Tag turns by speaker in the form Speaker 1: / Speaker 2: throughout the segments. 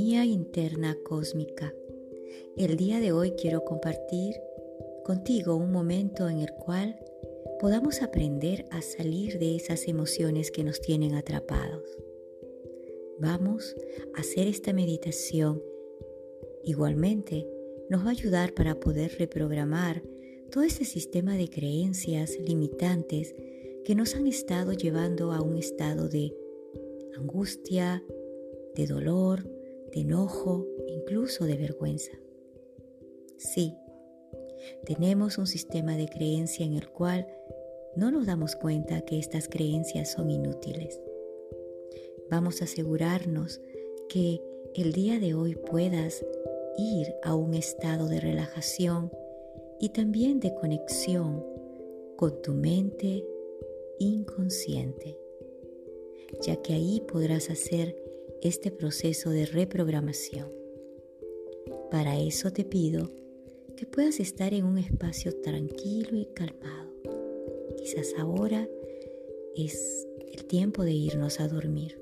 Speaker 1: Interna Cósmica. El día de hoy quiero compartir contigo un momento en el cual podamos aprender a salir de esas emociones que nos tienen atrapados. Vamos a hacer esta meditación. Igualmente, nos va a ayudar para poder reprogramar todo ese sistema de creencias limitantes que nos han estado llevando a un estado de angustia, de dolor, de enojo, incluso de vergüenza. Sí, tenemos un sistema de creencia en el cual no nos damos cuenta que estas creencias son inútiles. Vamos a asegurarnos que el día de hoy puedas ir a un estado de relajación y también de conexión con tu mente inconsciente, ya que ahí podrás hacer este proceso de reprogramación. Para eso te pido que puedas estar en un espacio tranquilo y calmado. Quizás ahora es el tiempo de irnos a dormir.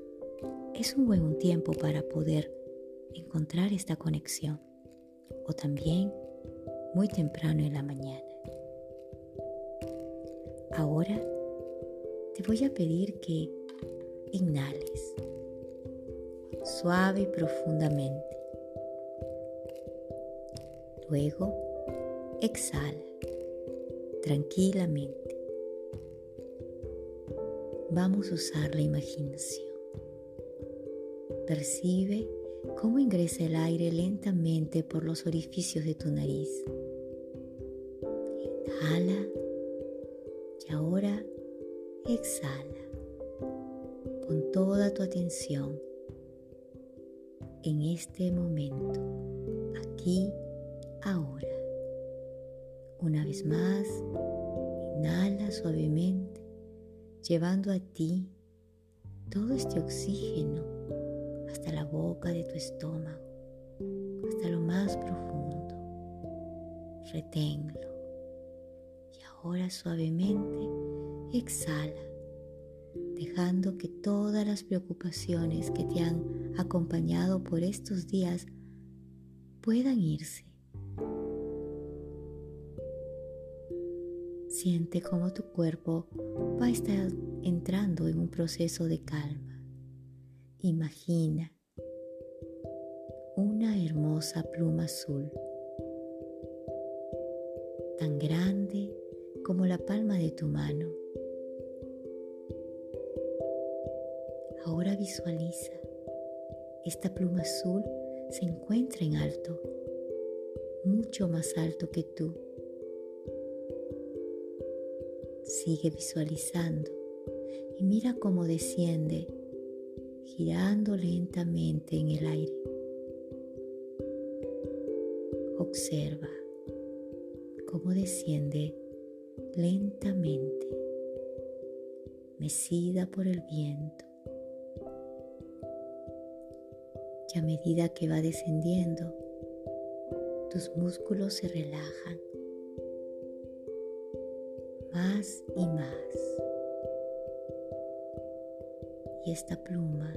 Speaker 1: Es un buen tiempo para poder encontrar esta conexión. O también muy temprano en la mañana. Ahora te voy a pedir que inhales suave y profundamente. Luego, exhala tranquilamente. Vamos a usar la imaginación. Percibe cómo ingresa el aire lentamente por los orificios de tu nariz. Inhala y ahora exhala. con toda tu atención en este momento, aquí, ahora. Una vez más, inhala suavemente, llevando a ti todo este oxígeno hasta la boca de tu estómago, hasta lo más profundo. Reténlo. Y ahora suavemente exhala dejando que todas las preocupaciones que te han acompañado por estos días puedan irse. Siente cómo tu cuerpo va a estar entrando en un proceso de calma. Imagina una hermosa pluma azul, tan grande como la palma de tu mano Ahora visualiza, esta pluma azul se encuentra en alto, mucho más alto que tú. Sigue visualizando y mira cómo desciende, girando lentamente en el aire. Observa cómo desciende lentamente, mecida por el viento. Y a medida que va descendiendo, tus músculos se relajan más y más. Y esta pluma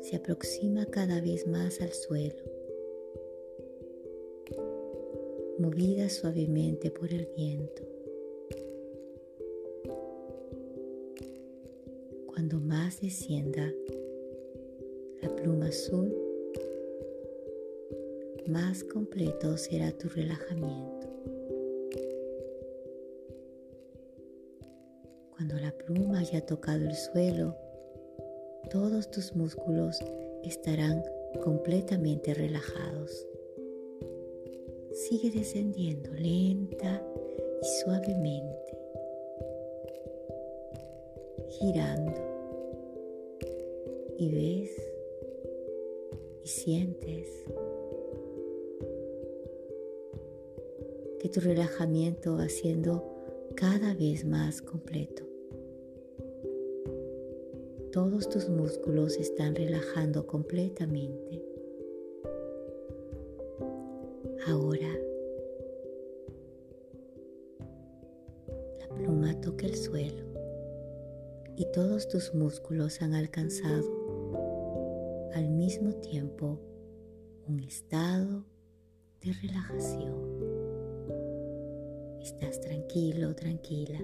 Speaker 1: se aproxima cada vez más al suelo, movida suavemente por el viento. Cuando más descienda, la pluma azul, más completo será tu relajamiento. Cuando la pluma haya tocado el suelo, todos tus músculos estarán completamente relajados. Sigue descendiendo lenta y suavemente, girando y ves y sientes que tu relajamiento va siendo cada vez más completo. Todos tus músculos están relajando completamente. Ahora, la pluma toca el suelo y todos tus músculos han alcanzado al mismo tiempo un estado de relajación. Estás tranquilo, tranquila.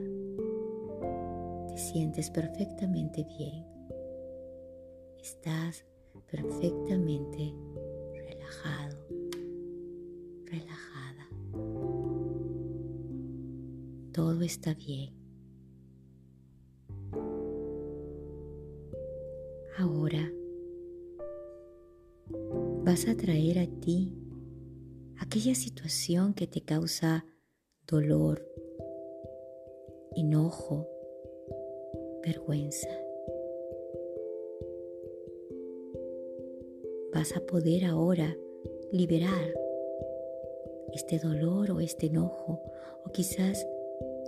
Speaker 1: Te sientes perfectamente bien. Estás perfectamente relajado, relajada. Todo está bien. Ahora vas a traer a ti aquella situación que te causa dolor, enojo, vergüenza. Vas a poder ahora liberar este dolor o este enojo o quizás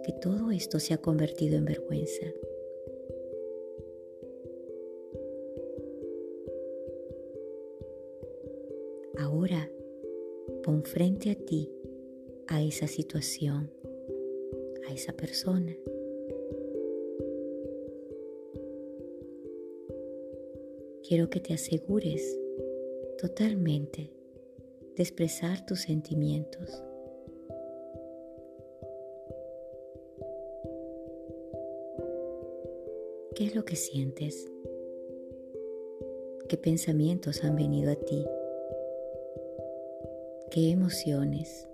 Speaker 1: que todo esto se ha convertido en vergüenza. Ahora pon frente a ti a esa situación, a esa persona. Quiero que te asegures totalmente de expresar tus sentimientos. ¿Qué es lo que sientes? ¿Qué pensamientos han venido a ti? Qué emociones,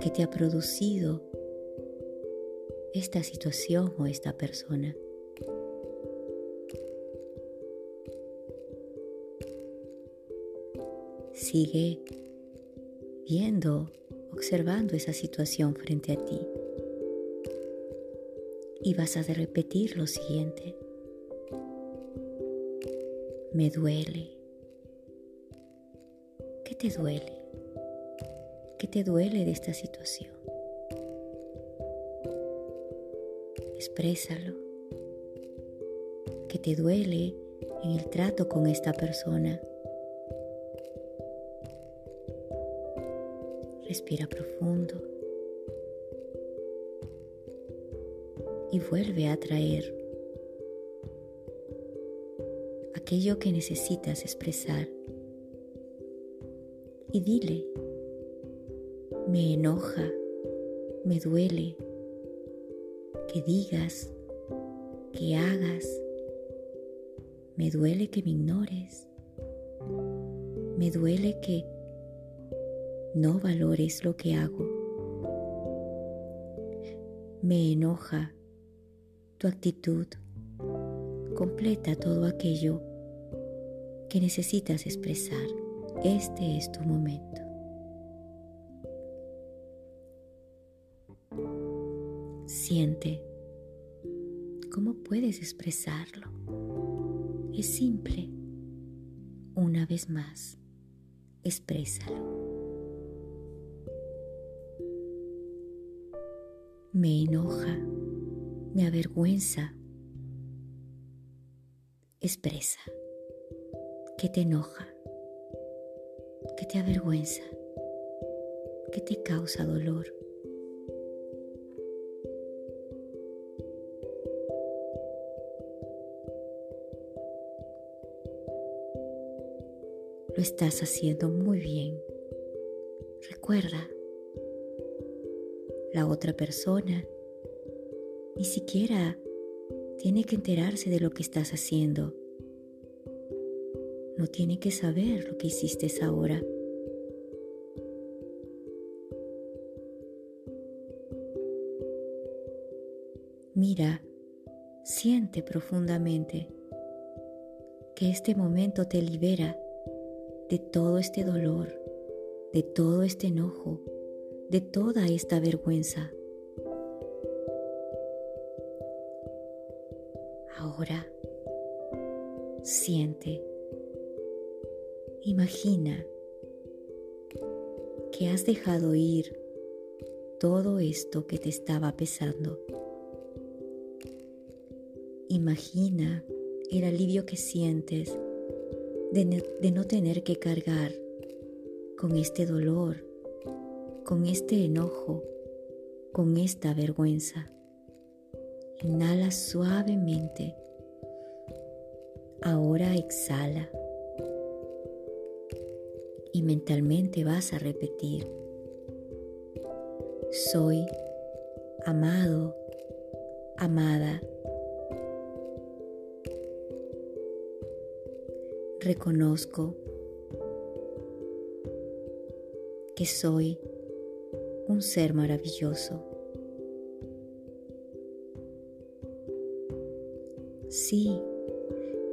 Speaker 1: qué te ha producido esta situación o esta persona. Sigue viendo, observando esa situación frente a ti. Y vas a repetir lo siguiente. Me duele. ¿Qué te duele? ¿Qué te duele de esta situación? Exprésalo. ¿Qué te duele en el trato con esta persona? Respira profundo y vuelve a traer aquello que necesitas expresar y dile me enoja, me duele que digas, que hagas, me duele que me ignores, me duele que no valores lo que hago, me enoja tu actitud, completa todo aquello que necesitas expresar. Este es tu momento. Siente cómo puedes expresarlo. Es simple. Una vez más, exprésalo. Me enoja, me avergüenza. Expresa. ¿Qué te enoja? ¿Qué te avergüenza? ¿Qué te causa dolor? Lo estás haciendo muy bien. Recuerda, la otra persona ni siquiera tiene que enterarse de lo que estás haciendo. No tiene que saber lo que hiciste ahora. Mira, siente profundamente que este momento te libera de todo este dolor, de todo este enojo, de toda esta vergüenza. Ahora siente, imagina que has dejado ir todo esto que te estaba pesando. Imagina el alivio que sientes de no, tener que cargar con este dolor, con este enojo, con esta vergüenza. Inhala suavemente. Ahora exhala. y mentalmente vas a repetir, soy amado, amada. Reconozco que soy un ser maravilloso. Sí,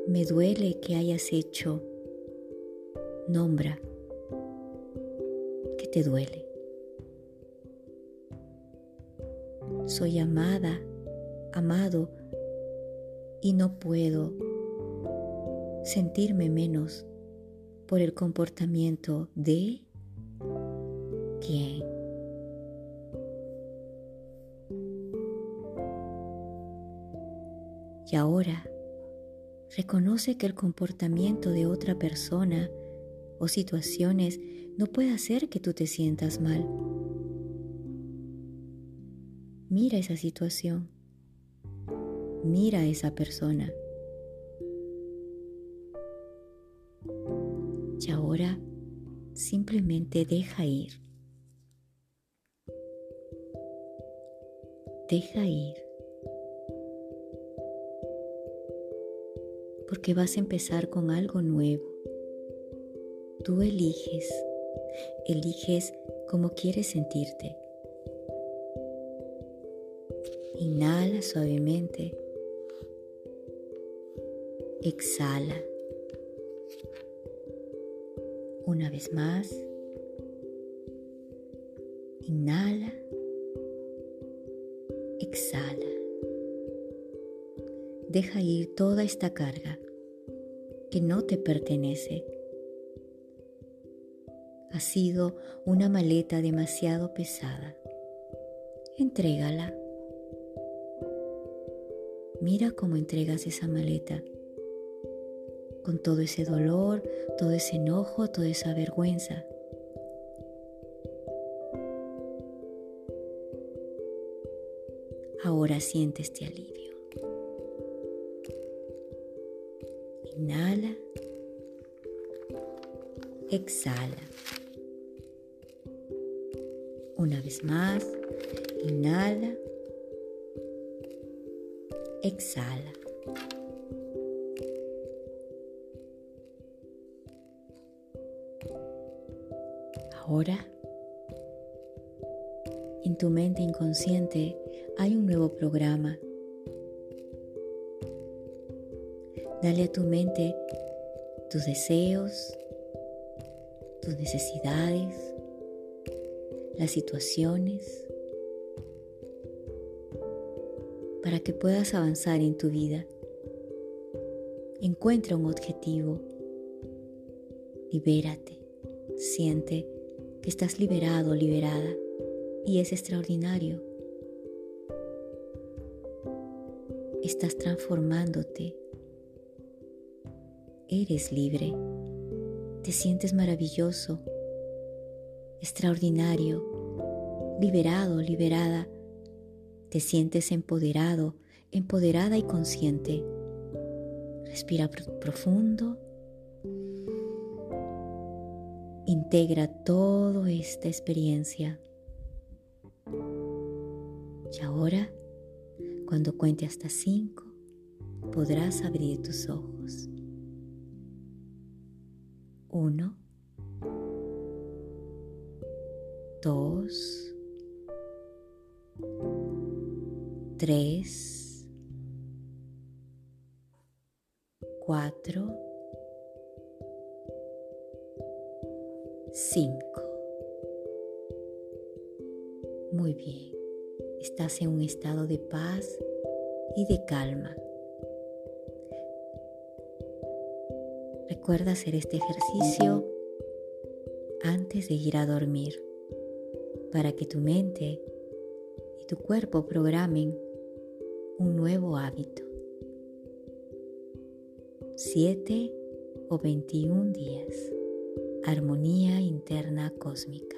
Speaker 1: me duele que hayas hecho, nombra que te duele. Soy amada, amado y no puedo sentirme menos por el comportamiento de quién. Y ahora reconoce que el comportamiento de otra persona o situaciones no puede hacer que tú te sientas mal. Mira esa situación. Mira esa persona. Y ahora simplemente deja ir. Deja ir. Porque vas a empezar con algo nuevo. Tú eliges. Eliges cómo quieres sentirte. Inhala suavemente. Exhala. Una vez más. Inhala. Exhala. Deja ir toda esta carga que no te pertenece. Ha sido una maleta demasiado pesada. Entrégala. Mira cómo entregas esa maleta con todo ese dolor, todo ese enojo, toda esa vergüenza. Ahora siente este alivio. Inhala. Exhala. Una vez más. Inhala. Exhala. Ahora, en tu mente inconsciente hay un nuevo programa. Dale a tu mente tus deseos, tus necesidades, las situaciones, para que puedas avanzar en tu vida. Encuentra un objetivo, libérate, siente estás liberado liberada y es extraordinario. Estás transformándote. Eres libre. Te sientes maravilloso, extraordinario, liberado, liberada. Te sientes empoderado, empoderada y consciente. Respira profundo Integra toda esta experiencia. Y ahora, cuando cuente hasta cinco, podrás abrir tus ojos. Uno, dos, tres, cuatro, 5. Muy bien, estás en un estado de paz y de calma. Recuerda hacer este ejercicio antes de ir a dormir para que tu mente y tu cuerpo programen un nuevo hábito. 7 o 21 días. Armonía interna cósmica.